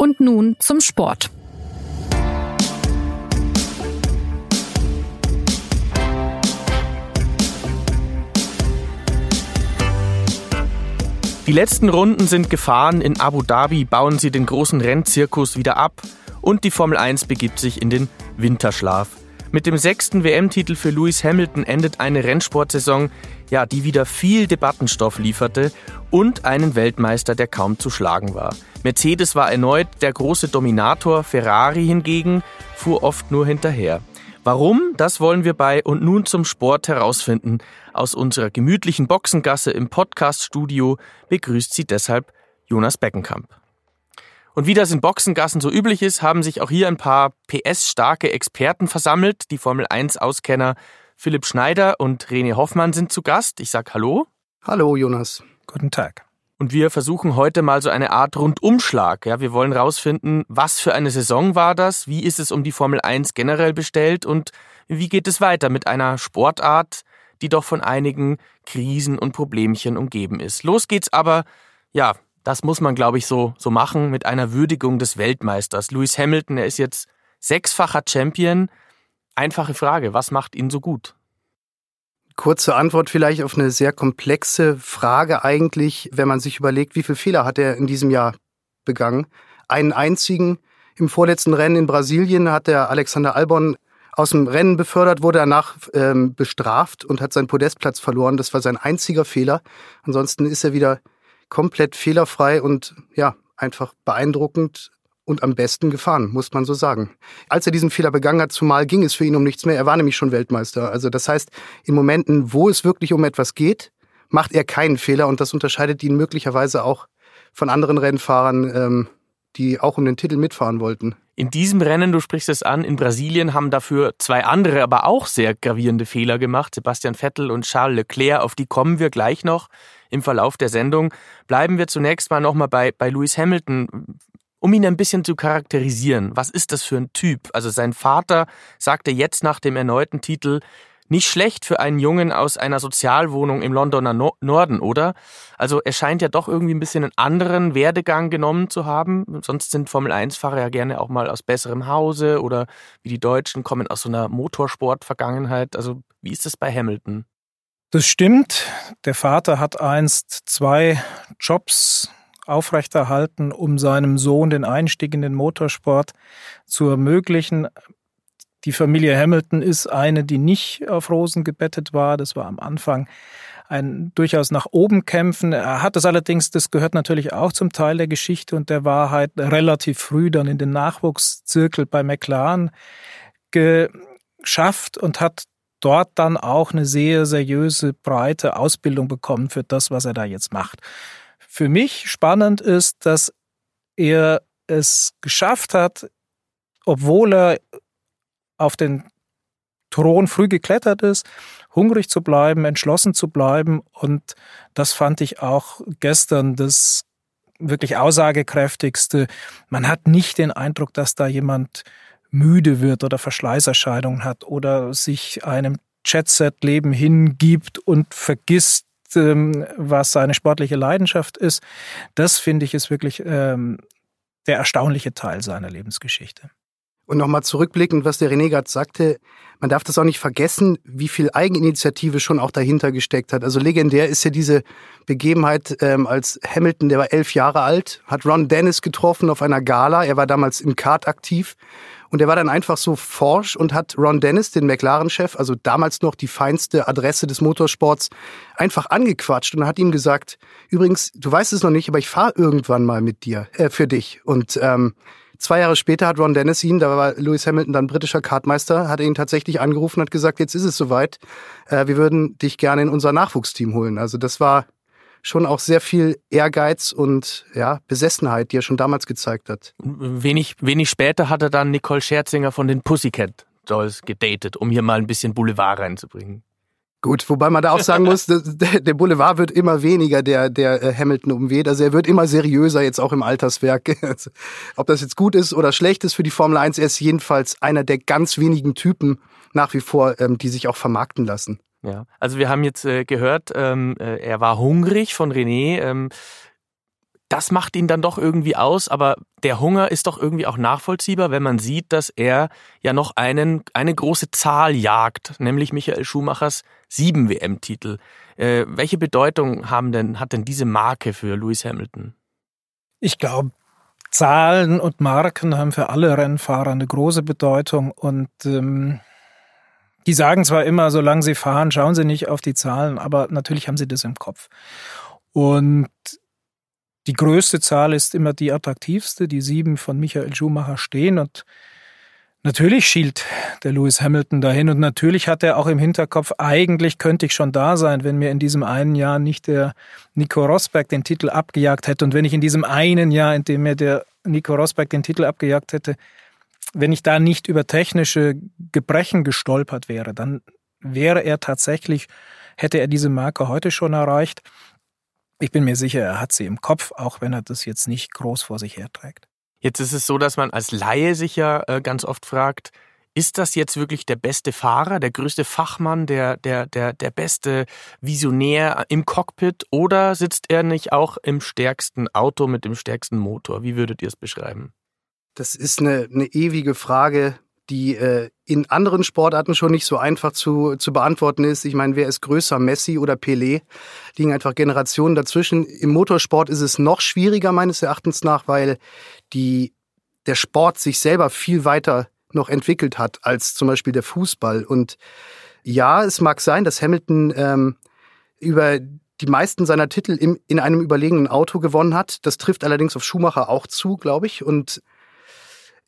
Und nun zum Sport. Die letzten Runden sind gefahren. In Abu Dhabi bauen sie den großen Rennzirkus wieder ab und die Formel 1 begibt sich in den Winterschlaf. Mit dem sechsten WM-Titel für Lewis Hamilton endet eine Rennsportsaison, ja, die wieder viel Debattenstoff lieferte und einen Weltmeister, der kaum zu schlagen war. Mercedes war erneut der große Dominator, Ferrari hingegen fuhr oft nur hinterher. Warum? Das wollen wir bei und nun zum Sport herausfinden. Aus unserer gemütlichen Boxengasse im Podcaststudio begrüßt sie deshalb Jonas Beckenkamp. Und wie das in Boxengassen so üblich ist, haben sich auch hier ein paar PS-starke Experten versammelt. Die Formel 1-Auskenner Philipp Schneider und René Hoffmann sind zu Gast. Ich sag Hallo. Hallo, Jonas. Guten Tag. Und wir versuchen heute mal so eine Art Rundumschlag. Ja, wir wollen rausfinden, was für eine Saison war das? Wie ist es um die Formel 1 generell bestellt? Und wie geht es weiter mit einer Sportart, die doch von einigen Krisen und Problemchen umgeben ist? Los geht's aber, ja, das muss man, glaube ich, so, so machen mit einer Würdigung des Weltmeisters. Lewis Hamilton, er ist jetzt sechsfacher Champion. Einfache Frage, was macht ihn so gut? Kurze Antwort vielleicht auf eine sehr komplexe Frage eigentlich, wenn man sich überlegt, wie viele Fehler hat er in diesem Jahr begangen. Einen einzigen. Im vorletzten Rennen in Brasilien hat der Alexander Albon aus dem Rennen befördert, wurde danach ähm, bestraft und hat seinen Podestplatz verloren. Das war sein einziger Fehler. Ansonsten ist er wieder komplett fehlerfrei und ja, einfach beeindruckend und am besten gefahren, muss man so sagen. Als er diesen Fehler begangen hat, zumal ging es für ihn um nichts mehr. Er war nämlich schon Weltmeister. Also das heißt, in Momenten, wo es wirklich um etwas geht, macht er keinen Fehler und das unterscheidet ihn möglicherweise auch von anderen Rennfahrern, ähm, die auch um den Titel mitfahren wollten. In diesem Rennen, du sprichst es an, in Brasilien haben dafür zwei andere, aber auch sehr gravierende Fehler gemacht. Sebastian Vettel und Charles Leclerc, auf die kommen wir gleich noch im Verlauf der Sendung. Bleiben wir zunächst mal nochmal bei, bei Lewis Hamilton um ihn ein bisschen zu charakterisieren, was ist das für ein Typ? Also sein Vater sagte jetzt nach dem erneuten Titel, nicht schlecht für einen Jungen aus einer Sozialwohnung im Londoner no Norden, oder? Also er scheint ja doch irgendwie ein bisschen einen anderen Werdegang genommen zu haben. Sonst sind Formel-1-Fahrer ja gerne auch mal aus besserem Hause oder wie die Deutschen kommen aus so einer Motorsport-Vergangenheit. Also wie ist es bei Hamilton? Das stimmt. Der Vater hat einst zwei Jobs aufrechterhalten, um seinem Sohn den Einstieg in den Motorsport zu ermöglichen. Die Familie Hamilton ist eine, die nicht auf Rosen gebettet war. Das war am Anfang ein durchaus nach oben kämpfen. Er hat es allerdings, das gehört natürlich auch zum Teil der Geschichte und der Wahrheit, relativ früh dann in den Nachwuchszirkel bei McLaren geschafft und hat dort dann auch eine sehr seriöse, breite Ausbildung bekommen für das, was er da jetzt macht. Für mich spannend ist, dass er es geschafft hat, obwohl er auf den Thron früh geklettert ist, hungrig zu bleiben, entschlossen zu bleiben. Und das fand ich auch gestern das wirklich aussagekräftigste. Man hat nicht den Eindruck, dass da jemand müde wird oder Verschleißerscheinungen hat oder sich einem Jet-Set-Leben hingibt und vergisst, ähm, was seine sportliche Leidenschaft ist, das finde ich ist wirklich ähm, der erstaunliche Teil seiner Lebensgeschichte. Und nochmal zurückblickend, was der René gerade sagte, man darf das auch nicht vergessen, wie viel Eigeninitiative schon auch dahinter gesteckt hat. Also legendär ist ja diese Begebenheit, ähm, als Hamilton, der war elf Jahre alt, hat Ron Dennis getroffen auf einer Gala. Er war damals im Kart aktiv und er war dann einfach so forsch und hat Ron Dennis, den McLaren-Chef, also damals noch die feinste Adresse des Motorsports, einfach angequatscht und hat ihm gesagt, übrigens, du weißt es noch nicht, aber ich fahre irgendwann mal mit dir, äh, für dich. Und ähm, zwei Jahre später hat Ron Dennis ihn, da war Lewis Hamilton dann britischer Kartmeister, hat ihn tatsächlich angerufen und hat gesagt, jetzt ist es soweit, äh, wir würden dich gerne in unser Nachwuchsteam holen. Also das war schon auch sehr viel Ehrgeiz und ja, Besessenheit, die er schon damals gezeigt hat. Wenig, wenig später hat er dann Nicole Scherzinger von den Pussycat Dolls gedatet, um hier mal ein bisschen Boulevard reinzubringen. Gut, wobei man da auch sagen muss, der Boulevard wird immer weniger, der, der äh, Hamilton umweht. Also er wird immer seriöser, jetzt auch im Alterswerk. Ob das jetzt gut ist oder schlecht ist für die Formel 1, er ist jedenfalls einer der ganz wenigen Typen nach wie vor, ähm, die sich auch vermarkten lassen. Ja, also wir haben jetzt äh, gehört, ähm, äh, er war hungrig von René. Ähm, das macht ihn dann doch irgendwie aus, aber der Hunger ist doch irgendwie auch nachvollziehbar, wenn man sieht, dass er ja noch einen, eine große Zahl jagt, nämlich Michael Schumachers sieben WM-Titel. Äh, welche Bedeutung haben denn, hat denn diese Marke für Lewis Hamilton? Ich glaube, Zahlen und Marken haben für alle Rennfahrer eine große Bedeutung und ähm, die sagen zwar immer, solange sie fahren, schauen sie nicht auf die Zahlen, aber natürlich haben sie das im Kopf. Und die größte Zahl ist immer die attraktivste, die sieben von Michael Schumacher stehen. Und Natürlich schielt der Lewis Hamilton dahin. Und natürlich hat er auch im Hinterkopf, eigentlich könnte ich schon da sein, wenn mir in diesem einen Jahr nicht der Nico Rosberg den Titel abgejagt hätte. Und wenn ich in diesem einen Jahr, in dem mir der Nico Rosberg den Titel abgejagt hätte, wenn ich da nicht über technische Gebrechen gestolpert wäre, dann wäre er tatsächlich, hätte er diese Marke heute schon erreicht. Ich bin mir sicher, er hat sie im Kopf, auch wenn er das jetzt nicht groß vor sich herträgt. Jetzt ist es so, dass man als Laie sich ja äh, ganz oft fragt, ist das jetzt wirklich der beste Fahrer, der größte Fachmann, der, der, der, der beste Visionär im Cockpit oder sitzt er nicht auch im stärksten Auto mit dem stärksten Motor? Wie würdet ihr es beschreiben? Das ist eine, eine ewige Frage, die äh, in anderen Sportarten schon nicht so einfach zu, zu beantworten ist. Ich meine, wer ist größer, Messi oder Pelé? Liegen einfach Generationen dazwischen. Im Motorsport ist es noch schwieriger meines Erachtens nach, weil die, der Sport sich selber viel weiter noch entwickelt hat als zum Beispiel der Fußball. Und ja, es mag sein, dass Hamilton ähm, über die meisten seiner Titel im, in einem überlegenen Auto gewonnen hat. Das trifft allerdings auf Schumacher auch zu, glaube ich. Und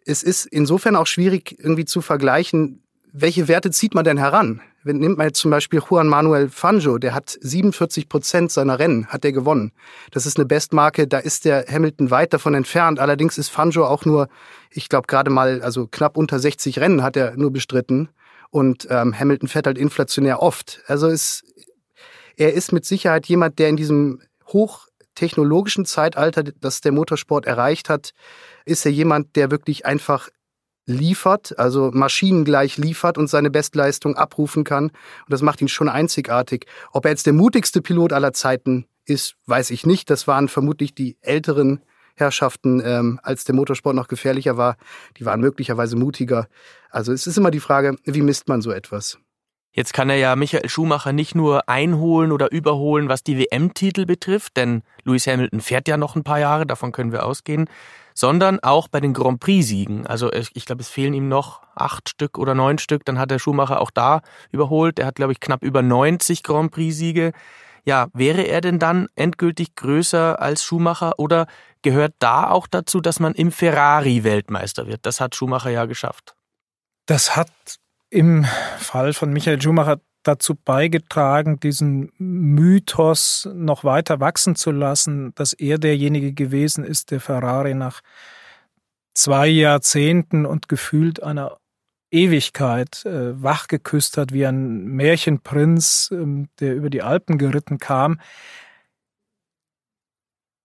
es ist insofern auch schwierig irgendwie zu vergleichen, welche Werte zieht man denn heran? Wenn, nimmt man jetzt zum Beispiel Juan Manuel Fangio, der hat 47 Prozent seiner Rennen, hat er gewonnen. Das ist eine Bestmarke, da ist der Hamilton weit davon entfernt. Allerdings ist Fangio auch nur, ich glaube gerade mal, also knapp unter 60 Rennen hat er nur bestritten. Und ähm, Hamilton fährt halt inflationär oft. Also ist, er ist mit Sicherheit jemand, der in diesem hochtechnologischen Zeitalter, das der Motorsport erreicht hat, ist er jemand, der wirklich einfach liefert, also maschinengleich liefert und seine Bestleistung abrufen kann. Und das macht ihn schon einzigartig. Ob er jetzt der mutigste Pilot aller Zeiten ist, weiß ich nicht. Das waren vermutlich die älteren Herrschaften, ähm, als der Motorsport noch gefährlicher war. Die waren möglicherweise mutiger. Also es ist immer die Frage, wie misst man so etwas? Jetzt kann er ja Michael Schumacher nicht nur einholen oder überholen, was die WM-Titel betrifft, denn Lewis Hamilton fährt ja noch ein paar Jahre, davon können wir ausgehen, sondern auch bei den Grand Prix-Siegen. Also ich glaube, es fehlen ihm noch acht Stück oder neun Stück. Dann hat der Schumacher auch da überholt. Er hat, glaube ich, knapp über 90 Grand Prix-Siege. Ja, wäre er denn dann endgültig größer als Schumacher oder gehört da auch dazu, dass man im Ferrari Weltmeister wird? Das hat Schumacher ja geschafft. Das hat im Fall von Michael Schumacher dazu beigetragen, diesen Mythos noch weiter wachsen zu lassen, dass er derjenige gewesen ist, der Ferrari nach zwei Jahrzehnten und gefühlt einer Ewigkeit äh, wachgeküsst hat, wie ein Märchenprinz, ähm, der über die Alpen geritten kam.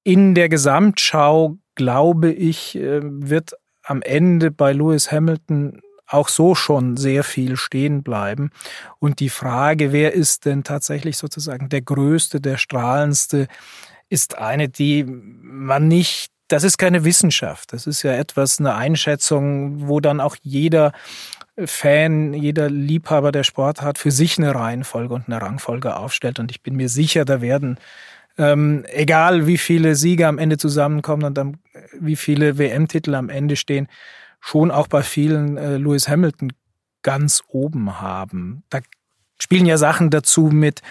In der Gesamtschau, glaube ich, äh, wird am Ende bei Lewis Hamilton auch so schon sehr viel stehen bleiben. Und die Frage, wer ist denn tatsächlich sozusagen der Größte, der Strahlendste, ist eine, die man nicht das ist keine Wissenschaft. Das ist ja etwas, eine Einschätzung, wo dann auch jeder Fan, jeder Liebhaber der Sportart für sich eine Reihenfolge und eine Rangfolge aufstellt. Und ich bin mir sicher, da werden, ähm, egal wie viele Siege am Ende zusammenkommen und dann, wie viele WM-Titel am Ende stehen, schon auch bei vielen äh, Lewis Hamilton ganz oben haben. Da spielen ja Sachen dazu mit,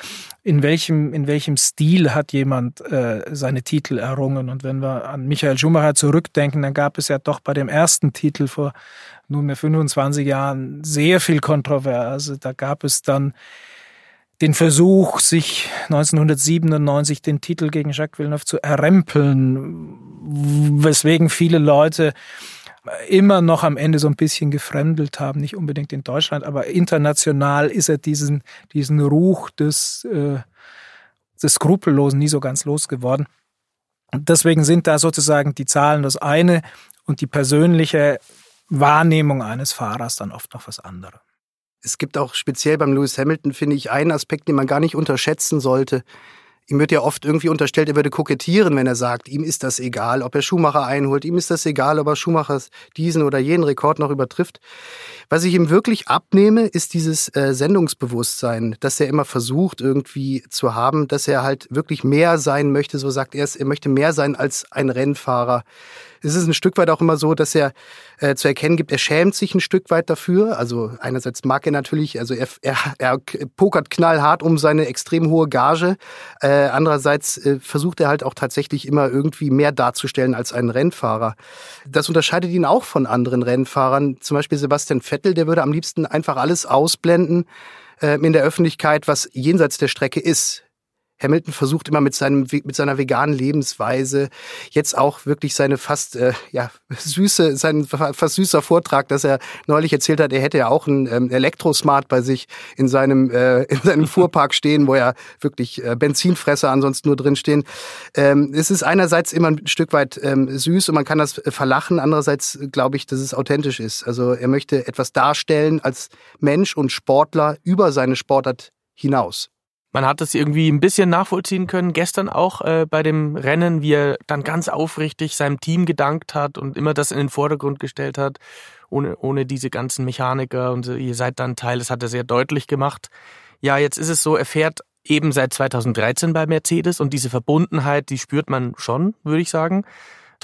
in welchem, in welchem Stil hat jemand äh, seine Titel errungen. Und wenn wir an Michael Schumacher zurückdenken, dann gab es ja doch bei dem ersten Titel vor nunmehr 25 Jahren sehr viel Kontroverse. Da gab es dann den Versuch, sich 1997 den Titel gegen Jacques Villeneuve zu errempeln, weswegen viele Leute immer noch am Ende so ein bisschen gefremdelt haben, nicht unbedingt in Deutschland, aber international ist er diesen, diesen Ruch des, äh, des Skrupellosen nie so ganz losgeworden. Und deswegen sind da sozusagen die Zahlen das eine und die persönliche Wahrnehmung eines Fahrers dann oft noch was anderes. Es gibt auch speziell beim Lewis Hamilton, finde ich, einen Aspekt, den man gar nicht unterschätzen sollte. Ihm wird ja oft irgendwie unterstellt, er würde kokettieren, wenn er sagt, ihm ist das egal, ob er Schumacher einholt, ihm ist das egal, ob er Schumacher diesen oder jenen Rekord noch übertrifft. Was ich ihm wirklich abnehme, ist dieses äh, Sendungsbewusstsein, dass er immer versucht irgendwie zu haben, dass er halt wirklich mehr sein möchte, so sagt er es, er möchte mehr sein als ein Rennfahrer es ist ein Stück weit auch immer so, dass er äh, zu erkennen gibt, er schämt sich ein Stück weit dafür. Also einerseits mag er natürlich, also er, er, er pokert knallhart um seine extrem hohe Gage. Äh, andererseits äh, versucht er halt auch tatsächlich immer irgendwie mehr darzustellen als ein Rennfahrer. Das unterscheidet ihn auch von anderen Rennfahrern. Zum Beispiel Sebastian Vettel, der würde am liebsten einfach alles ausblenden äh, in der Öffentlichkeit, was jenseits der Strecke ist. Hamilton versucht immer mit seinem mit seiner veganen Lebensweise jetzt auch wirklich seine fast äh, ja süße sein fast süßer Vortrag, dass er neulich erzählt hat, er hätte ja auch ein ähm, Elektrosmart bei sich in seinem äh, in seinem Fuhrpark stehen, wo ja wirklich äh, Benzinfresser ansonsten nur drin stehen. Ähm, es ist einerseits immer ein Stück weit ähm, süß und man kann das äh, verlachen, andererseits glaube ich, dass es authentisch ist. Also er möchte etwas darstellen als Mensch und Sportler über seine Sportart hinaus. Man hat es irgendwie ein bisschen nachvollziehen können, gestern auch äh, bei dem Rennen, wie er dann ganz aufrichtig seinem Team gedankt hat und immer das in den Vordergrund gestellt hat, ohne, ohne diese ganzen Mechaniker und ihr seid dann Teil, das hat er sehr deutlich gemacht. Ja, jetzt ist es so, er fährt eben seit 2013 bei Mercedes und diese Verbundenheit, die spürt man schon, würde ich sagen.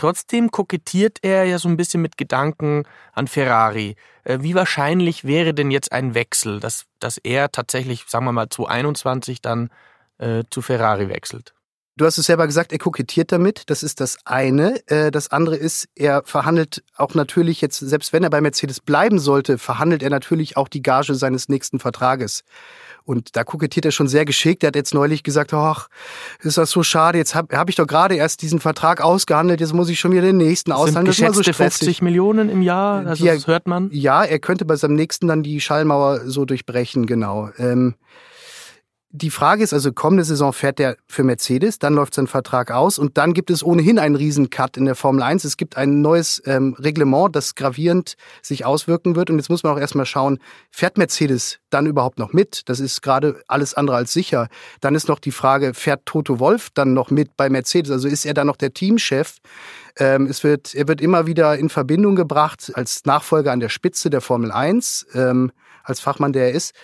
Trotzdem kokettiert er ja so ein bisschen mit Gedanken an Ferrari. Äh, wie wahrscheinlich wäre denn jetzt ein Wechsel, dass, dass er tatsächlich, sagen wir mal, 2021 dann äh, zu Ferrari wechselt? Du hast es selber gesagt, er kokettiert damit. Das ist das eine. Äh, das andere ist, er verhandelt auch natürlich jetzt, selbst wenn er bei Mercedes bleiben sollte, verhandelt er natürlich auch die Gage seines nächsten Vertrages. Und da kokettiert er schon sehr geschickt. Er hat jetzt neulich gesagt, ach, ist das so schade, jetzt habe hab ich doch gerade erst diesen Vertrag ausgehandelt, jetzt muss ich schon wieder den nächsten aushandeln. Das sind geschätzte so 50 Millionen im Jahr, also er, das hört man. Ja, er könnte bei seinem nächsten dann die Schallmauer so durchbrechen, genau. Ähm, die Frage ist also, kommende Saison fährt er für Mercedes, dann läuft sein Vertrag aus und dann gibt es ohnehin einen Riesencut in der Formel 1. Es gibt ein neues ähm, Reglement, das gravierend sich auswirken wird. Und jetzt muss man auch erstmal schauen, fährt Mercedes dann überhaupt noch mit? Das ist gerade alles andere als sicher. Dann ist noch die Frage, fährt Toto Wolf dann noch mit bei Mercedes? Also ist er dann noch der Teamchef? Ähm, es wird, er wird immer wieder in Verbindung gebracht als Nachfolger an der Spitze der Formel 1, ähm, als Fachmann, der er ist.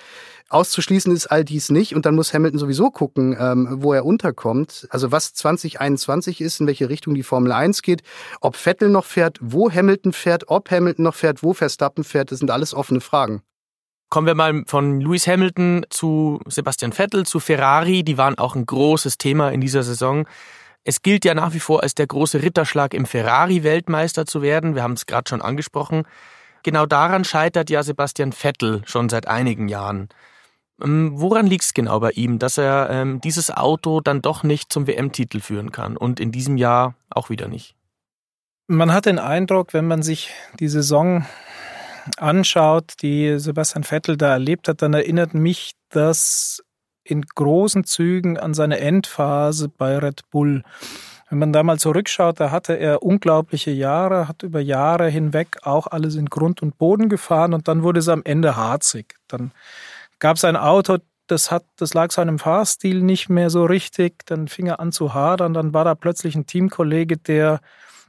Auszuschließen ist all dies nicht und dann muss Hamilton sowieso gucken, ähm, wo er unterkommt. Also was 2021 ist, in welche Richtung die Formel 1 geht, ob Vettel noch fährt, wo Hamilton fährt, ob Hamilton noch fährt, wo Verstappen fährt, das sind alles offene Fragen. Kommen wir mal von Lewis Hamilton zu Sebastian Vettel, zu Ferrari. Die waren auch ein großes Thema in dieser Saison. Es gilt ja nach wie vor als der große Ritterschlag, im Ferrari-Weltmeister zu werden. Wir haben es gerade schon angesprochen. Genau daran scheitert ja Sebastian Vettel schon seit einigen Jahren. Ähm, woran liegt es genau bei ihm, dass er ähm, dieses Auto dann doch nicht zum WM-Titel führen kann und in diesem Jahr auch wieder nicht? Man hat den Eindruck, wenn man sich die Saison anschaut, die Sebastian Vettel da erlebt hat, dann erinnert mich das in großen Zügen an seine Endphase bei Red Bull. Wenn man da mal zurückschaut, da hatte er unglaubliche Jahre, hat über Jahre hinweg auch alles in Grund und Boden gefahren und dann wurde es am Ende harzig. Dann gab es ein Auto, das hat, das lag seinem Fahrstil nicht mehr so richtig, dann fing er an zu hadern, dann war da plötzlich ein Teamkollege, der,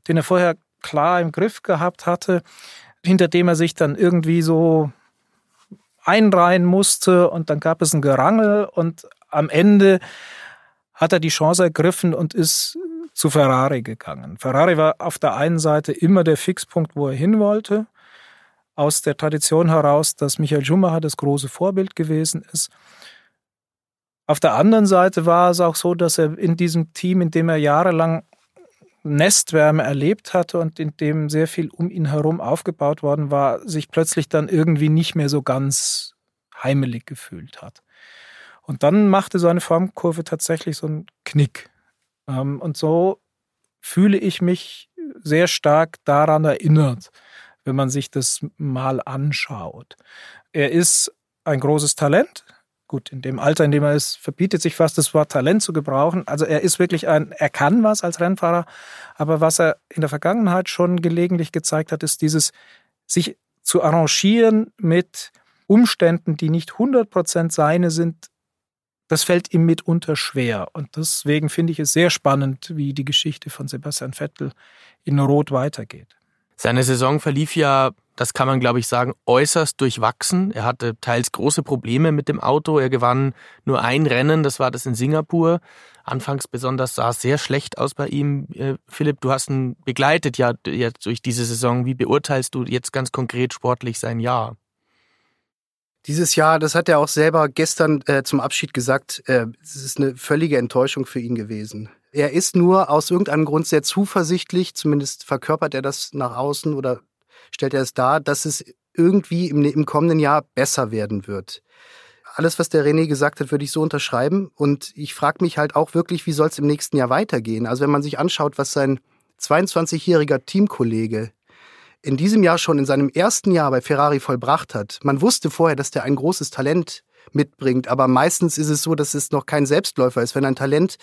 den er vorher klar im Griff gehabt hatte, hinter dem er sich dann irgendwie so einreihen musste und dann gab es ein Gerangel und am Ende hat er die Chance ergriffen und ist zu Ferrari gegangen. Ferrari war auf der einen Seite immer der Fixpunkt, wo er hin wollte aus der Tradition heraus, dass Michael Schumacher das große Vorbild gewesen ist. Auf der anderen Seite war es auch so, dass er in diesem Team, in dem er jahrelang Nestwärme erlebt hatte und in dem sehr viel um ihn herum aufgebaut worden war, sich plötzlich dann irgendwie nicht mehr so ganz heimelig gefühlt hat. Und dann machte so eine Formkurve tatsächlich so einen Knick. Ähm, und so fühle ich mich sehr stark daran erinnert wenn man sich das mal anschaut. Er ist ein großes Talent. Gut, in dem Alter, in dem er ist, verbietet sich fast das Wort Talent zu gebrauchen. Also er ist wirklich ein, er kann was als Rennfahrer, aber was er in der Vergangenheit schon gelegentlich gezeigt hat, ist dieses sich zu arrangieren mit Umständen, die nicht 100% seine sind, das fällt ihm mitunter schwer. Und deswegen finde ich es sehr spannend, wie die Geschichte von Sebastian Vettel in Rot weitergeht. Seine Saison verlief ja, das kann man glaube ich sagen, äußerst durchwachsen. Er hatte teils große Probleme mit dem Auto. Er gewann nur ein Rennen, das war das in Singapur. Anfangs besonders sah es sehr schlecht aus bei ihm. Äh, Philipp, du hast ihn begleitet ja jetzt durch diese Saison. Wie beurteilst du jetzt ganz konkret sportlich sein Jahr? Dieses Jahr, das hat er auch selber gestern äh, zum Abschied gesagt, äh, es ist eine völlige Enttäuschung für ihn gewesen. Er ist nur aus irgendeinem Grund sehr zuversichtlich, zumindest verkörpert er das nach außen oder stellt er es dar, dass es irgendwie im, im kommenden Jahr besser werden wird. Alles, was der René gesagt hat, würde ich so unterschreiben. Und ich frage mich halt auch wirklich, wie soll es im nächsten Jahr weitergehen? Also wenn man sich anschaut, was sein 22-jähriger Teamkollege in diesem Jahr schon in seinem ersten Jahr bei Ferrari vollbracht hat. Man wusste vorher, dass der ein großes Talent mitbringt, aber meistens ist es so, dass es noch kein Selbstläufer ist. Wenn ein Talent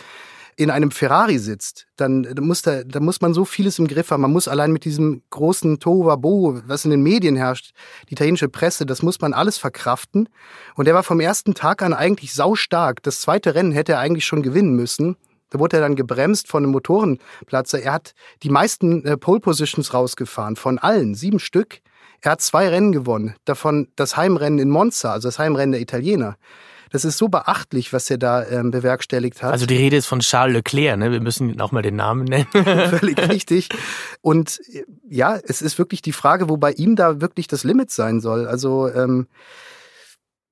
in einem Ferrari sitzt, dann muss, da, dann muss man so vieles im Griff haben. Man muss allein mit diesem großen Tohuwabohu, was in den Medien herrscht, die italienische Presse, das muss man alles verkraften. Und er war vom ersten Tag an eigentlich saustark. Das zweite Rennen hätte er eigentlich schon gewinnen müssen. Da wurde er dann gebremst von einem Motorenplatzer. Er hat die meisten äh, Pole Positions rausgefahren, von allen, sieben Stück. Er hat zwei Rennen gewonnen, davon das Heimrennen in Monza, also das Heimrennen der Italiener. Das ist so beachtlich, was er da ähm, bewerkstelligt hat. Also die Rede ist von Charles Leclerc, ne? Wir müssen auch mal den Namen nennen. Völlig richtig. Und äh, ja, es ist wirklich die Frage, wo bei ihm da wirklich das Limit sein soll. Also ähm,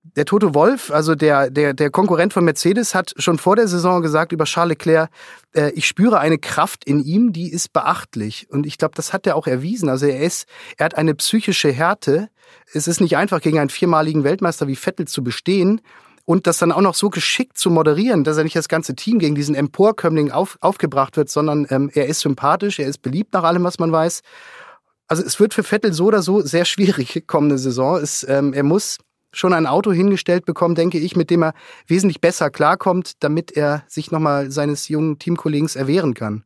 der Toto Wolf, also der, der, der Konkurrent von Mercedes, hat schon vor der Saison gesagt über Charles Leclerc, äh, ich spüre eine Kraft in ihm, die ist beachtlich. Und ich glaube, das hat er auch erwiesen. Also er ist, er hat eine psychische Härte. Es ist nicht einfach, gegen einen viermaligen Weltmeister wie Vettel zu bestehen und das dann auch noch so geschickt zu moderieren, dass er nicht das ganze Team gegen diesen Emporkömmling auf, aufgebracht wird, sondern ähm, er ist sympathisch, er ist beliebt nach allem, was man weiß. Also es wird für Vettel so oder so sehr schwierig kommende Saison. Es, ähm, er muss schon ein Auto hingestellt bekommen, denke ich, mit dem er wesentlich besser klarkommt, damit er sich nochmal seines jungen Teamkollegen erwehren kann.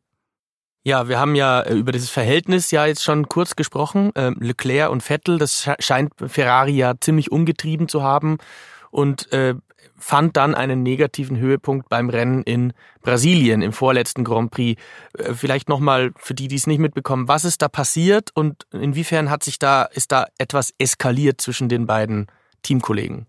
Ja, wir haben ja äh, über dieses Verhältnis ja jetzt schon kurz gesprochen. Ähm, Leclerc und Vettel, das scheint Ferrari ja ziemlich umgetrieben zu haben und äh, fand dann einen negativen Höhepunkt beim Rennen in Brasilien im vorletzten Grand Prix. Äh, vielleicht nochmal für die, die es nicht mitbekommen, was ist da passiert und inwiefern hat sich da, ist da etwas eskaliert zwischen den beiden Teamkollegen?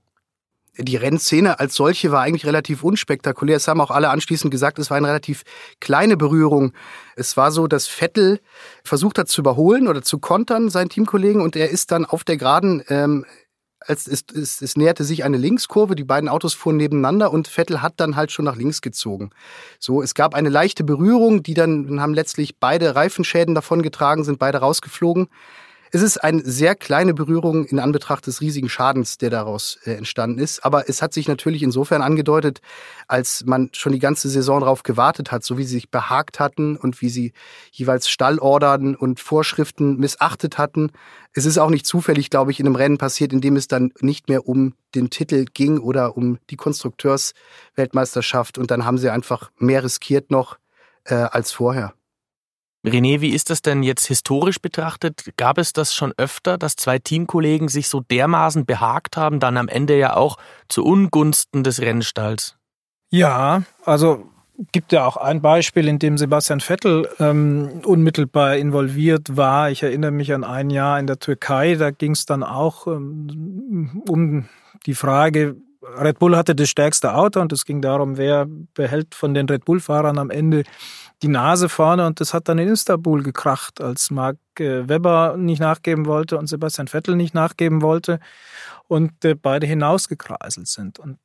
die Rennszene als solche war eigentlich relativ unspektakulär. Es haben auch alle anschließend gesagt, es war eine relativ kleine Berührung. Es war so, dass Vettel versucht hat zu überholen oder zu kontern, seinen Teamkollegen, und er ist dann auf der Geraden, ähm, als es, es, es näherte sich eine Linkskurve, die beiden Autos fuhren nebeneinander und Vettel hat dann halt schon nach links gezogen. So, es gab eine leichte Berührung, die dann haben letztlich beide Reifenschäden davongetragen, sind beide rausgeflogen. Es ist eine sehr kleine Berührung in Anbetracht des riesigen Schadens, der daraus äh, entstanden ist. Aber es hat sich natürlich insofern angedeutet, als man schon die ganze Saison darauf gewartet hat, so wie sie sich behagt hatten und wie sie jeweils Stallordern und Vorschriften missachtet hatten. Es ist auch nicht zufällig, glaube ich, in einem Rennen passiert, in dem es dann nicht mehr um den Titel ging oder um die Konstrukteursweltmeisterschaft. Und dann haben sie einfach mehr riskiert noch äh, als vorher. René, wie ist das denn jetzt historisch betrachtet? Gab es das schon öfter, dass zwei Teamkollegen sich so dermaßen behagt haben, dann am Ende ja auch zu Ungunsten des Rennstalls? Ja, also gibt ja auch ein Beispiel, in dem Sebastian Vettel ähm, unmittelbar involviert war. Ich erinnere mich an ein Jahr in der Türkei, da ging es dann auch ähm, um die Frage, Red Bull hatte das stärkste Auto und es ging darum, wer behält von den Red Bull-Fahrern am Ende die Nase vorne und das hat dann in Istanbul gekracht, als Mark äh, Webber nicht nachgeben wollte und Sebastian Vettel nicht nachgeben wollte und äh, beide hinausgekreiselt sind. Und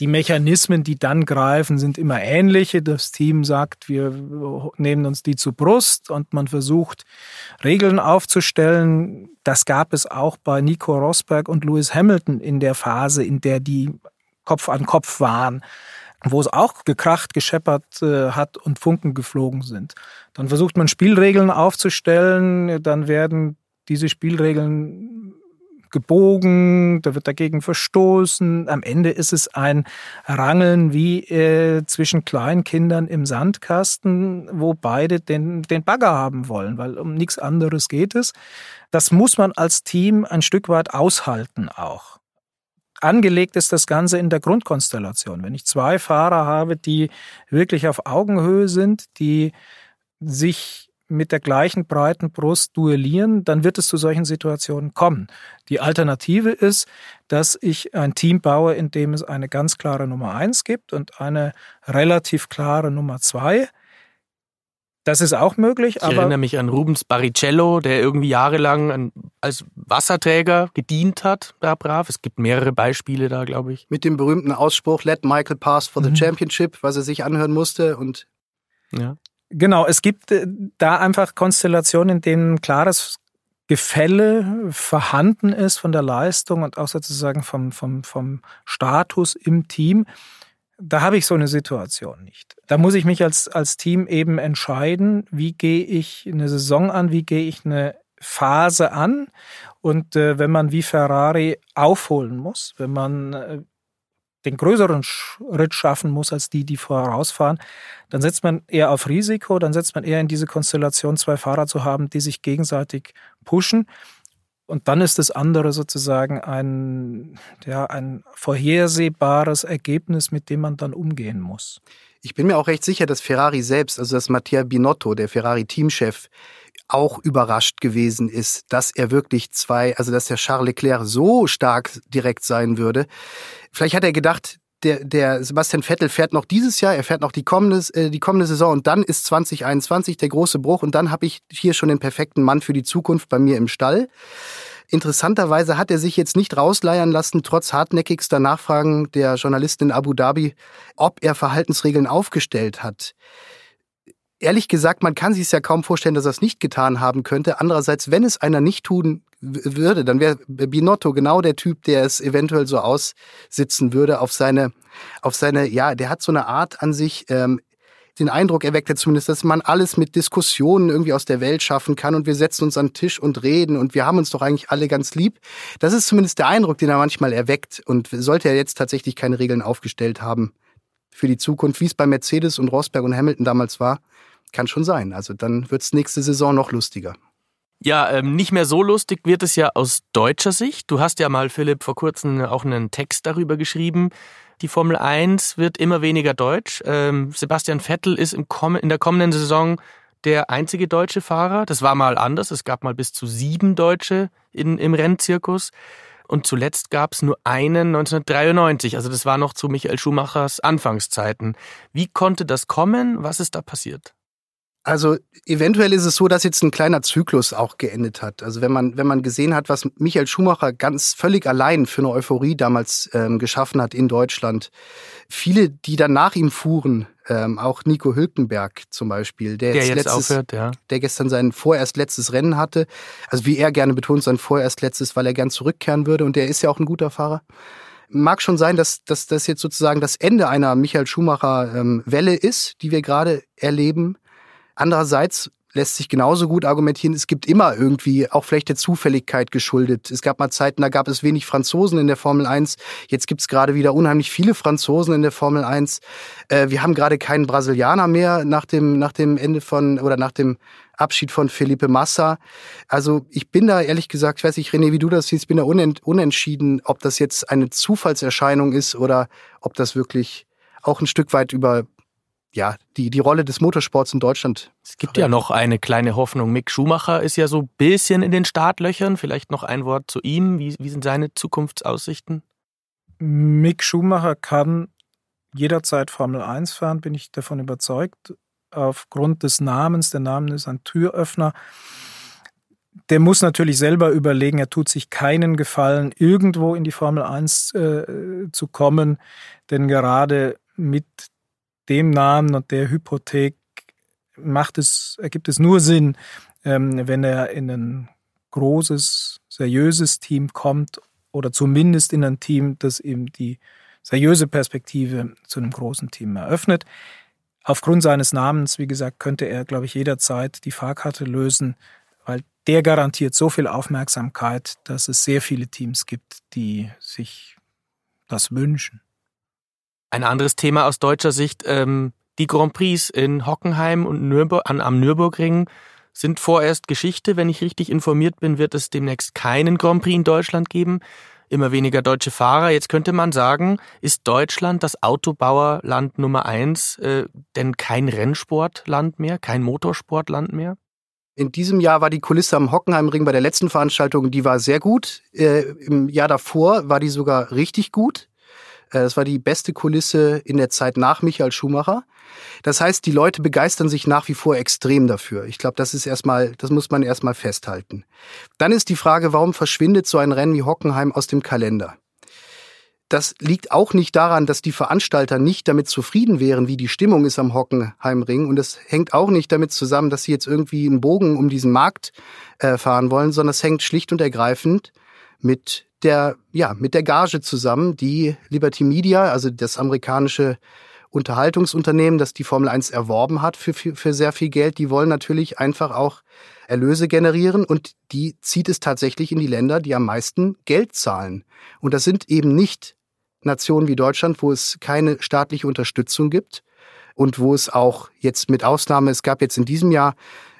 die Mechanismen, die dann greifen, sind immer ähnliche. Das Team sagt, wir nehmen uns die zu Brust und man versucht, Regeln aufzustellen. Das gab es auch bei Nico Rosberg und Lewis Hamilton in der Phase, in der die Kopf an Kopf waren wo es auch gekracht, gescheppert äh, hat und Funken geflogen sind. Dann versucht man Spielregeln aufzustellen, dann werden diese Spielregeln gebogen, da wird dagegen verstoßen. Am Ende ist es ein Rangeln wie äh, zwischen Kleinkindern im Sandkasten, wo beide den, den Bagger haben wollen, weil um nichts anderes geht es. Das muss man als Team ein Stück weit aushalten auch. Angelegt ist das Ganze in der Grundkonstellation. Wenn ich zwei Fahrer habe, die wirklich auf Augenhöhe sind, die sich mit der gleichen breiten Brust duellieren, dann wird es zu solchen Situationen kommen. Die Alternative ist, dass ich ein Team baue, in dem es eine ganz klare Nummer eins gibt und eine relativ klare Nummer zwei. Das ist auch möglich. Ich erinnere mich an Rubens Barrichello, der irgendwie jahrelang als Wasserträger gedient hat, da brav. Es gibt mehrere Beispiele da, glaube ich. Mit dem berühmten Ausspruch, let Michael pass for the mhm. championship, was er sich anhören musste und ja. Genau, es gibt äh, da einfach Konstellationen, in denen klares Gefälle vorhanden ist von der Leistung und auch sozusagen vom, vom, vom Status im Team. Da habe ich so eine Situation nicht. Da muss ich mich als, als Team eben entscheiden, wie gehe ich eine Saison an, wie gehe ich eine Phase an. Und äh, wenn man wie Ferrari aufholen muss, wenn man äh, den größeren Schritt schaffen muss als die, die vorausfahren, dann setzt man eher auf Risiko, dann setzt man eher in diese Konstellation, zwei Fahrer zu haben, die sich gegenseitig pushen. Und dann ist das andere sozusagen ein, ja, ein vorhersehbares Ergebnis, mit dem man dann umgehen muss. Ich bin mir auch recht sicher, dass Ferrari selbst, also dass Mattia Binotto, der Ferrari-Teamchef, auch überrascht gewesen ist, dass er wirklich zwei, also dass der Charles Leclerc so stark direkt sein würde. Vielleicht hat er gedacht, der, der Sebastian Vettel fährt noch dieses Jahr, er fährt noch die kommende, äh, die kommende Saison und dann ist 2021 der große Bruch und dann habe ich hier schon den perfekten Mann für die Zukunft bei mir im Stall. Interessanterweise hat er sich jetzt nicht rausleiern lassen, trotz hartnäckigster Nachfragen der Journalistin in Abu Dhabi, ob er Verhaltensregeln aufgestellt hat ehrlich gesagt, man kann sich es ja kaum vorstellen, dass er es nicht getan haben könnte. Andererseits, wenn es einer nicht tun würde, dann wäre Binotto genau der Typ, der es eventuell so aussitzen würde auf seine, auf seine, ja, der hat so eine Art an sich, ähm, den Eindruck erweckt er zumindest, dass man alles mit Diskussionen irgendwie aus der Welt schaffen kann und wir setzen uns an den Tisch und reden und wir haben uns doch eigentlich alle ganz lieb. Das ist zumindest der Eindruck, den er manchmal erweckt und sollte er jetzt tatsächlich keine Regeln aufgestellt haben für die Zukunft, wie es bei Mercedes und Rosberg und Hamilton damals war, kann schon sein. Also dann wird es nächste Saison noch lustiger. Ja, ähm, nicht mehr so lustig wird es ja aus deutscher Sicht. Du hast ja mal, Philipp, vor kurzem auch einen Text darüber geschrieben. Die Formel 1 wird immer weniger deutsch. Ähm, Sebastian Vettel ist im in der kommenden Saison der einzige deutsche Fahrer. Das war mal anders. Es gab mal bis zu sieben Deutsche in, im Rennzirkus. Und zuletzt gab es nur einen 1993. Also das war noch zu Michael Schumachers Anfangszeiten. Wie konnte das kommen? Was ist da passiert? Also eventuell ist es so, dass jetzt ein kleiner Zyklus auch geendet hat. Also wenn man wenn man gesehen hat, was Michael Schumacher ganz völlig allein für eine Euphorie damals ähm, geschaffen hat in Deutschland, viele, die dann nach ihm fuhren, ähm, auch Nico Hülkenberg zum Beispiel, der, der jetzt, letztes, aufhört, ja. der gestern sein vorerst letztes Rennen hatte, also wie er gerne betont, sein vorerst letztes, weil er gern zurückkehren würde und der ist ja auch ein guter Fahrer mag schon sein, dass, dass das jetzt sozusagen das Ende einer Michael Schumacher ähm, Welle ist, die wir gerade erleben. Andererseits lässt sich genauso gut argumentieren, es gibt immer irgendwie auch vielleicht der Zufälligkeit geschuldet. Es gab mal Zeiten, da gab es wenig Franzosen in der Formel 1. Jetzt gibt es gerade wieder unheimlich viele Franzosen in der Formel 1. Äh, wir haben gerade keinen Brasilianer mehr nach dem, nach dem Ende von oder nach dem Abschied von Felipe Massa. Also ich bin da ehrlich gesagt, ich weiß nicht, René, wie du das siehst, bin da unentschieden, ob das jetzt eine Zufallserscheinung ist oder ob das wirklich auch ein Stück weit über ja, die, die Rolle des Motorsports in Deutschland. Es gibt ja noch eine kleine Hoffnung. Mick Schumacher ist ja so ein bisschen in den Startlöchern. Vielleicht noch ein Wort zu ihm. Wie, wie sind seine Zukunftsaussichten? Mick Schumacher kann jederzeit Formel 1 fahren, bin ich davon überzeugt. Aufgrund des Namens, der Name ist ein Türöffner. Der muss natürlich selber überlegen, er tut sich keinen Gefallen, irgendwo in die Formel 1 äh, zu kommen, denn gerade mit dem Namen und der Hypothek macht es, ergibt es nur Sinn, ähm, wenn er in ein großes, seriöses Team kommt oder zumindest in ein Team, das eben die seriöse Perspektive zu einem großen Team eröffnet. Aufgrund seines Namens, wie gesagt, könnte er, glaube ich, jederzeit die Fahrkarte lösen, weil der garantiert so viel Aufmerksamkeit, dass es sehr viele Teams gibt, die sich das wünschen. Ein anderes Thema aus deutscher Sicht, ähm, die Grand Prix in Hockenheim und Nürnberg, an, am Nürburgring sind vorerst Geschichte. Wenn ich richtig informiert bin, wird es demnächst keinen Grand Prix in Deutschland geben. immer weniger deutsche Fahrer. Jetzt könnte man sagen, ist Deutschland das Autobauerland Nummer eins, äh, denn kein Rennsportland mehr, kein Motorsportland mehr? In diesem Jahr war die Kulisse am Hockenheimring bei der letzten Veranstaltung, die war sehr gut. Äh, Im Jahr davor war die sogar richtig gut. Äh, das war die beste Kulisse in der Zeit nach Michael Schumacher. Das heißt, die Leute begeistern sich nach wie vor extrem dafür. Ich glaube, das ist erstmal, das muss man erstmal festhalten. Dann ist die Frage, warum verschwindet so ein Rennen wie Hockenheim aus dem Kalender? Das liegt auch nicht daran, dass die Veranstalter nicht damit zufrieden wären, wie die Stimmung ist am Hockenheimring. Und es hängt auch nicht damit zusammen, dass sie jetzt irgendwie einen Bogen um diesen Markt äh, fahren wollen, sondern es hängt schlicht und ergreifend mit der, ja, mit der Gage zusammen, die Liberty Media, also das amerikanische Unterhaltungsunternehmen, das die Formel 1 erworben hat für, für, für sehr viel Geld, die wollen natürlich einfach auch Erlöse generieren und die zieht es tatsächlich in die Länder, die am meisten Geld zahlen. Und das sind eben nicht Nationen wie Deutschland, wo es keine staatliche Unterstützung gibt und wo es auch jetzt mit Ausnahme, es gab jetzt in diesem Jahr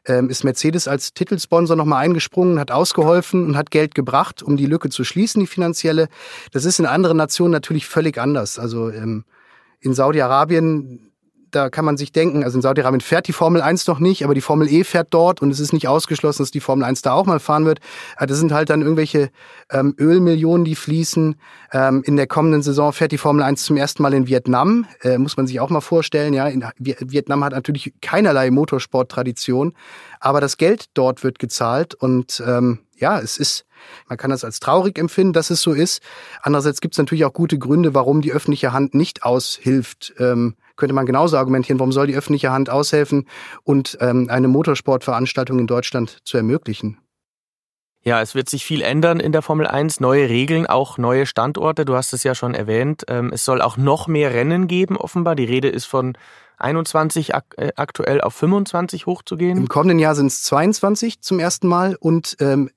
ähm, ist Mercedes als Titelsponsor nochmal eingesprungen, hat ausgeholfen und hat Geld gebracht, um die Lücke zu schließen, die finanzielle. Das ist in anderen Nationen natürlich völlig anders. Also ähm, in Saudi-Arabien da kann man sich denken, also in Saudi-Arabien fährt die Formel 1 noch nicht, aber die Formel E fährt dort und es ist nicht ausgeschlossen, dass die Formel 1 da auch mal fahren wird. Das sind halt dann irgendwelche ähm, Ölmillionen, die fließen. Ähm, in der kommenden Saison fährt die Formel 1 zum ersten Mal in Vietnam, äh, muss man sich auch mal vorstellen. Ja, in, Vietnam hat natürlich keinerlei Motorsporttradition, aber das Geld dort wird gezahlt und ähm, ja, es ist man kann das als traurig empfinden, dass es so ist. Andererseits gibt es natürlich auch gute Gründe, warum die öffentliche Hand nicht aushilft. Ähm, könnte man genauso argumentieren, warum soll die öffentliche Hand aushelfen und ähm, eine Motorsportveranstaltung in Deutschland zu ermöglichen? Ja, es wird sich viel ändern in der Formel 1, neue Regeln, auch neue Standorte. Du hast es ja schon erwähnt. Ähm, es soll auch noch mehr Rennen geben, offenbar. Die Rede ist von 21 ak äh, aktuell auf 25 hochzugehen. Im kommenden Jahr sind es 22 zum ersten Mal und ähm,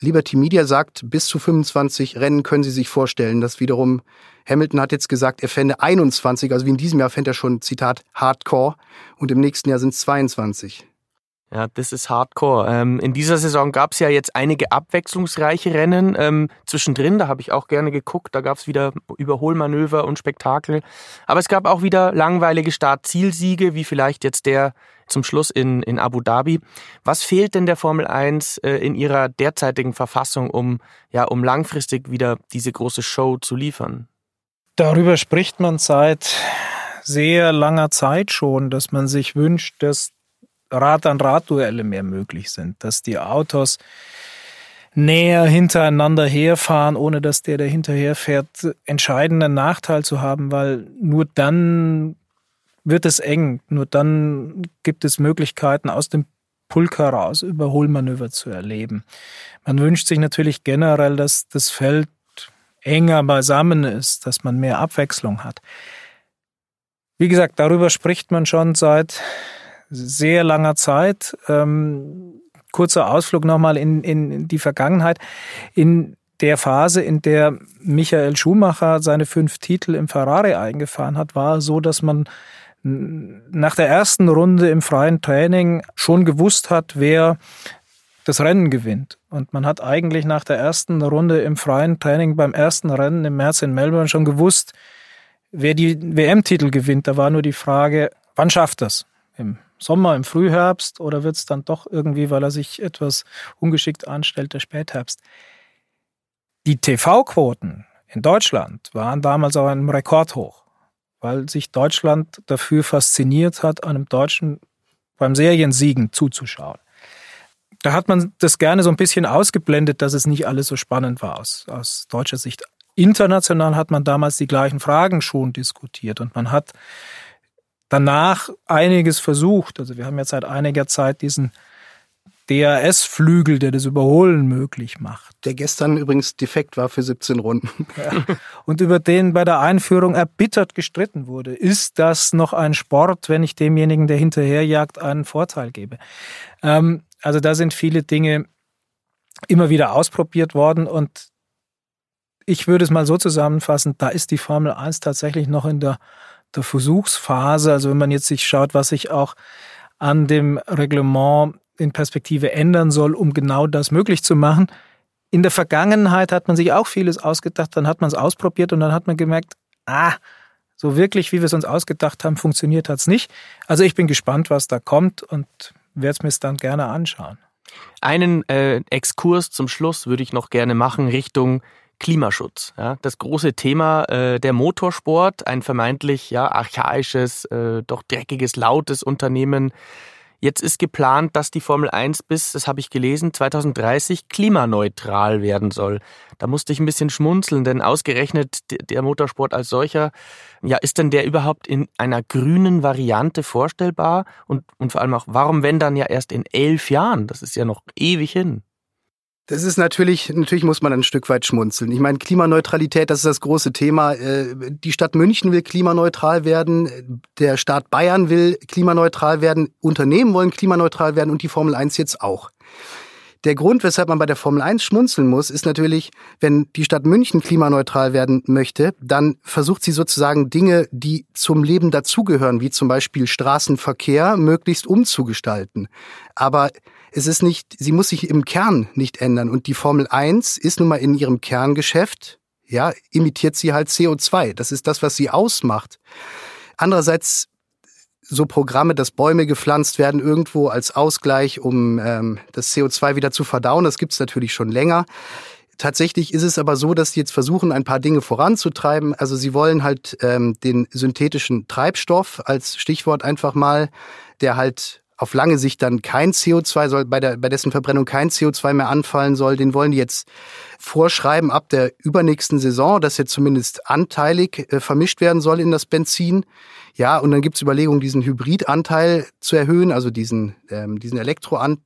Liberty Media sagt, bis zu 25 Rennen können sie sich vorstellen. Das wiederum, Hamilton hat jetzt gesagt, er fände 21, also wie in diesem Jahr fände er schon, Zitat, Hardcore und im nächsten Jahr sind es 22. Ja, das ist Hardcore. Ähm, in dieser Saison gab es ja jetzt einige abwechslungsreiche Rennen ähm, zwischendrin. Da habe ich auch gerne geguckt. Da gab es wieder Überholmanöver und Spektakel. Aber es gab auch wieder langweilige Start-Zielsiege, wie vielleicht jetzt der zum Schluss in, in Abu Dhabi. Was fehlt denn der Formel 1 äh, in ihrer derzeitigen Verfassung, um, ja, um langfristig wieder diese große Show zu liefern? Darüber spricht man seit sehr langer Zeit schon, dass man sich wünscht, dass Rad-an-Rad-Duelle mehr möglich sind, dass die Autos näher hintereinander herfahren, ohne dass der, der hinterher fährt, entscheidenden Nachteil zu haben, weil nur dann wird es eng, nur dann gibt es Möglichkeiten, aus dem Pulk heraus Überholmanöver zu erleben. Man wünscht sich natürlich generell, dass das Feld enger beisammen ist, dass man mehr Abwechslung hat. Wie gesagt, darüber spricht man schon seit sehr langer Zeit. Ähm, kurzer Ausflug nochmal in, in die Vergangenheit. In der Phase, in der Michael Schumacher seine fünf Titel im Ferrari eingefahren hat, war so, dass man nach der ersten Runde im freien Training schon gewusst hat, wer das Rennen gewinnt. Und man hat eigentlich nach der ersten Runde im freien Training beim ersten Rennen im März in Melbourne schon gewusst, wer die WM-Titel gewinnt. Da war nur die Frage, wann schafft das? Im Sommer, im Frühherbst oder wird es dann doch irgendwie, weil er sich etwas ungeschickt anstellt, der Spätherbst? Die TV-Quoten in Deutschland waren damals auch ein Rekordhoch, weil sich Deutschland dafür fasziniert hat, einem Deutschen beim Seriensiegen zuzuschauen. Da hat man das gerne so ein bisschen ausgeblendet, dass es nicht alles so spannend war aus, aus deutscher Sicht. International hat man damals die gleichen Fragen schon diskutiert und man hat danach einiges versucht. Also wir haben jetzt seit einiger Zeit diesen DRS-Flügel, der das Überholen möglich macht. Der gestern übrigens defekt war für 17 Runden. Ja. Und über den bei der Einführung erbittert gestritten wurde. Ist das noch ein Sport, wenn ich demjenigen, der hinterherjagt, einen Vorteil gebe? Ähm, also da sind viele Dinge immer wieder ausprobiert worden und ich würde es mal so zusammenfassen, da ist die Formel 1 tatsächlich noch in der der Versuchsphase. Also wenn man jetzt sich schaut, was sich auch an dem Reglement in Perspektive ändern soll, um genau das möglich zu machen. in der Vergangenheit hat man sich auch vieles ausgedacht, dann hat man es ausprobiert und dann hat man gemerkt, ah, so wirklich, wie wir es uns ausgedacht haben, funktioniert hat es nicht. Also ich bin gespannt, was da kommt und werde es mir dann gerne anschauen. Einen äh, Exkurs zum Schluss würde ich noch gerne machen Richtung Klimaschutz. Ja, das große Thema äh, der Motorsport, ein vermeintlich ja archaisches, äh, doch dreckiges, lautes Unternehmen, Jetzt ist geplant, dass die Formel 1 bis, das habe ich gelesen, 2030 klimaneutral werden soll. Da musste ich ein bisschen schmunzeln, denn ausgerechnet der Motorsport als solcher, ja, ist denn der überhaupt in einer grünen Variante vorstellbar? Und, und vor allem auch, warum wenn dann ja erst in elf Jahren? Das ist ja noch ewig hin. Das ist natürlich, natürlich muss man ein Stück weit schmunzeln. Ich meine, Klimaneutralität, das ist das große Thema. Äh, die Stadt München will klimaneutral werden, der Staat Bayern will klimaneutral werden, Unternehmen wollen klimaneutral werden und die Formel 1 jetzt auch. Der Grund, weshalb man bei der Formel 1 schmunzeln muss, ist natürlich, wenn die Stadt München klimaneutral werden möchte, dann versucht sie sozusagen Dinge, die zum Leben dazugehören, wie zum Beispiel Straßenverkehr, möglichst umzugestalten. Aber es ist nicht, sie muss sich im Kern nicht ändern. Und die Formel 1 ist nun mal in ihrem Kerngeschäft, ja, imitiert sie halt CO2. Das ist das, was sie ausmacht. Andererseits so Programme, dass Bäume gepflanzt werden irgendwo als Ausgleich, um ähm, das CO2 wieder zu verdauen, das gibt's natürlich schon länger. Tatsächlich ist es aber so, dass sie jetzt versuchen, ein paar Dinge voranzutreiben. Also sie wollen halt ähm, den synthetischen Treibstoff als Stichwort einfach mal, der halt auf lange Sicht dann kein CO2 soll, bei, der, bei dessen Verbrennung kein CO2 mehr anfallen soll, den wollen die jetzt vorschreiben ab der übernächsten Saison, dass er zumindest anteilig äh, vermischt werden soll in das Benzin. Ja, und dann gibt's Überlegungen, diesen Hybridanteil zu erhöhen, also diesen, ähm, diesen Elektroanteil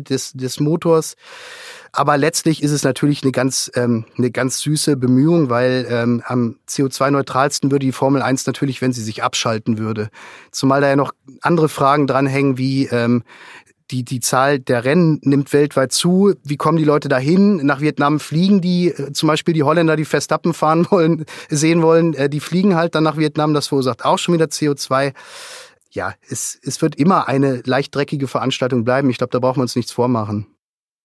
des, des Motors. Aber letztlich ist es natürlich eine ganz, ähm, eine ganz süße Bemühung, weil ähm, am CO2-neutralsten würde die Formel 1 natürlich, wenn sie sich abschalten würde. Zumal da ja noch andere Fragen dranhängen, wie ähm, die, die Zahl der Rennen nimmt weltweit zu. Wie kommen die Leute dahin? Nach Vietnam fliegen die, äh, zum Beispiel die Holländer, die Verstappen fahren wollen, sehen wollen, äh, die fliegen halt dann nach Vietnam. Das verursacht auch schon wieder CO2. Ja, es, es wird immer eine leicht dreckige Veranstaltung bleiben. Ich glaube, da brauchen wir uns nichts vormachen.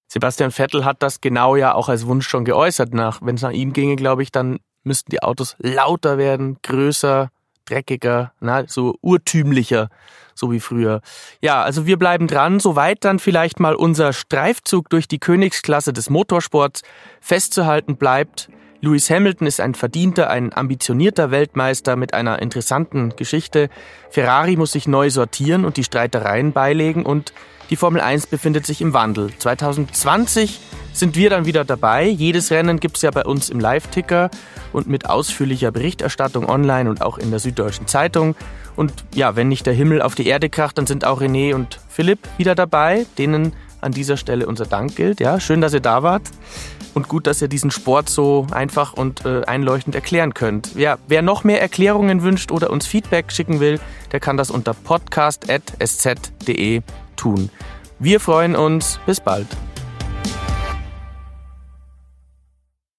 Sebastian Vettel hat das genau ja auch als Wunsch schon geäußert. Nach, wenn es nach ihm ginge, glaube ich, dann müssten die Autos lauter werden, größer, dreckiger, na, so urtümlicher, so wie früher. Ja, also wir bleiben dran, soweit dann vielleicht mal unser Streifzug durch die Königsklasse des Motorsports festzuhalten bleibt. Lewis Hamilton ist ein verdienter, ein ambitionierter Weltmeister mit einer interessanten Geschichte. Ferrari muss sich neu sortieren und die Streitereien beilegen und die Formel 1 befindet sich im Wandel. 2020 sind wir dann wieder dabei. Jedes Rennen gibt es ja bei uns im Live-Ticker und mit ausführlicher Berichterstattung online und auch in der Süddeutschen Zeitung. Und ja, wenn nicht der Himmel auf die Erde kracht, dann sind auch René und Philipp wieder dabei, denen an dieser Stelle unser Dank gilt. Ja, schön, dass ihr da wart und gut, dass ihr diesen Sport so einfach und äh, einleuchtend erklären könnt. Ja, wer noch mehr Erklärungen wünscht oder uns Feedback schicken will, der kann das unter podcast.sz.de tun. Wir freuen uns. Bis bald.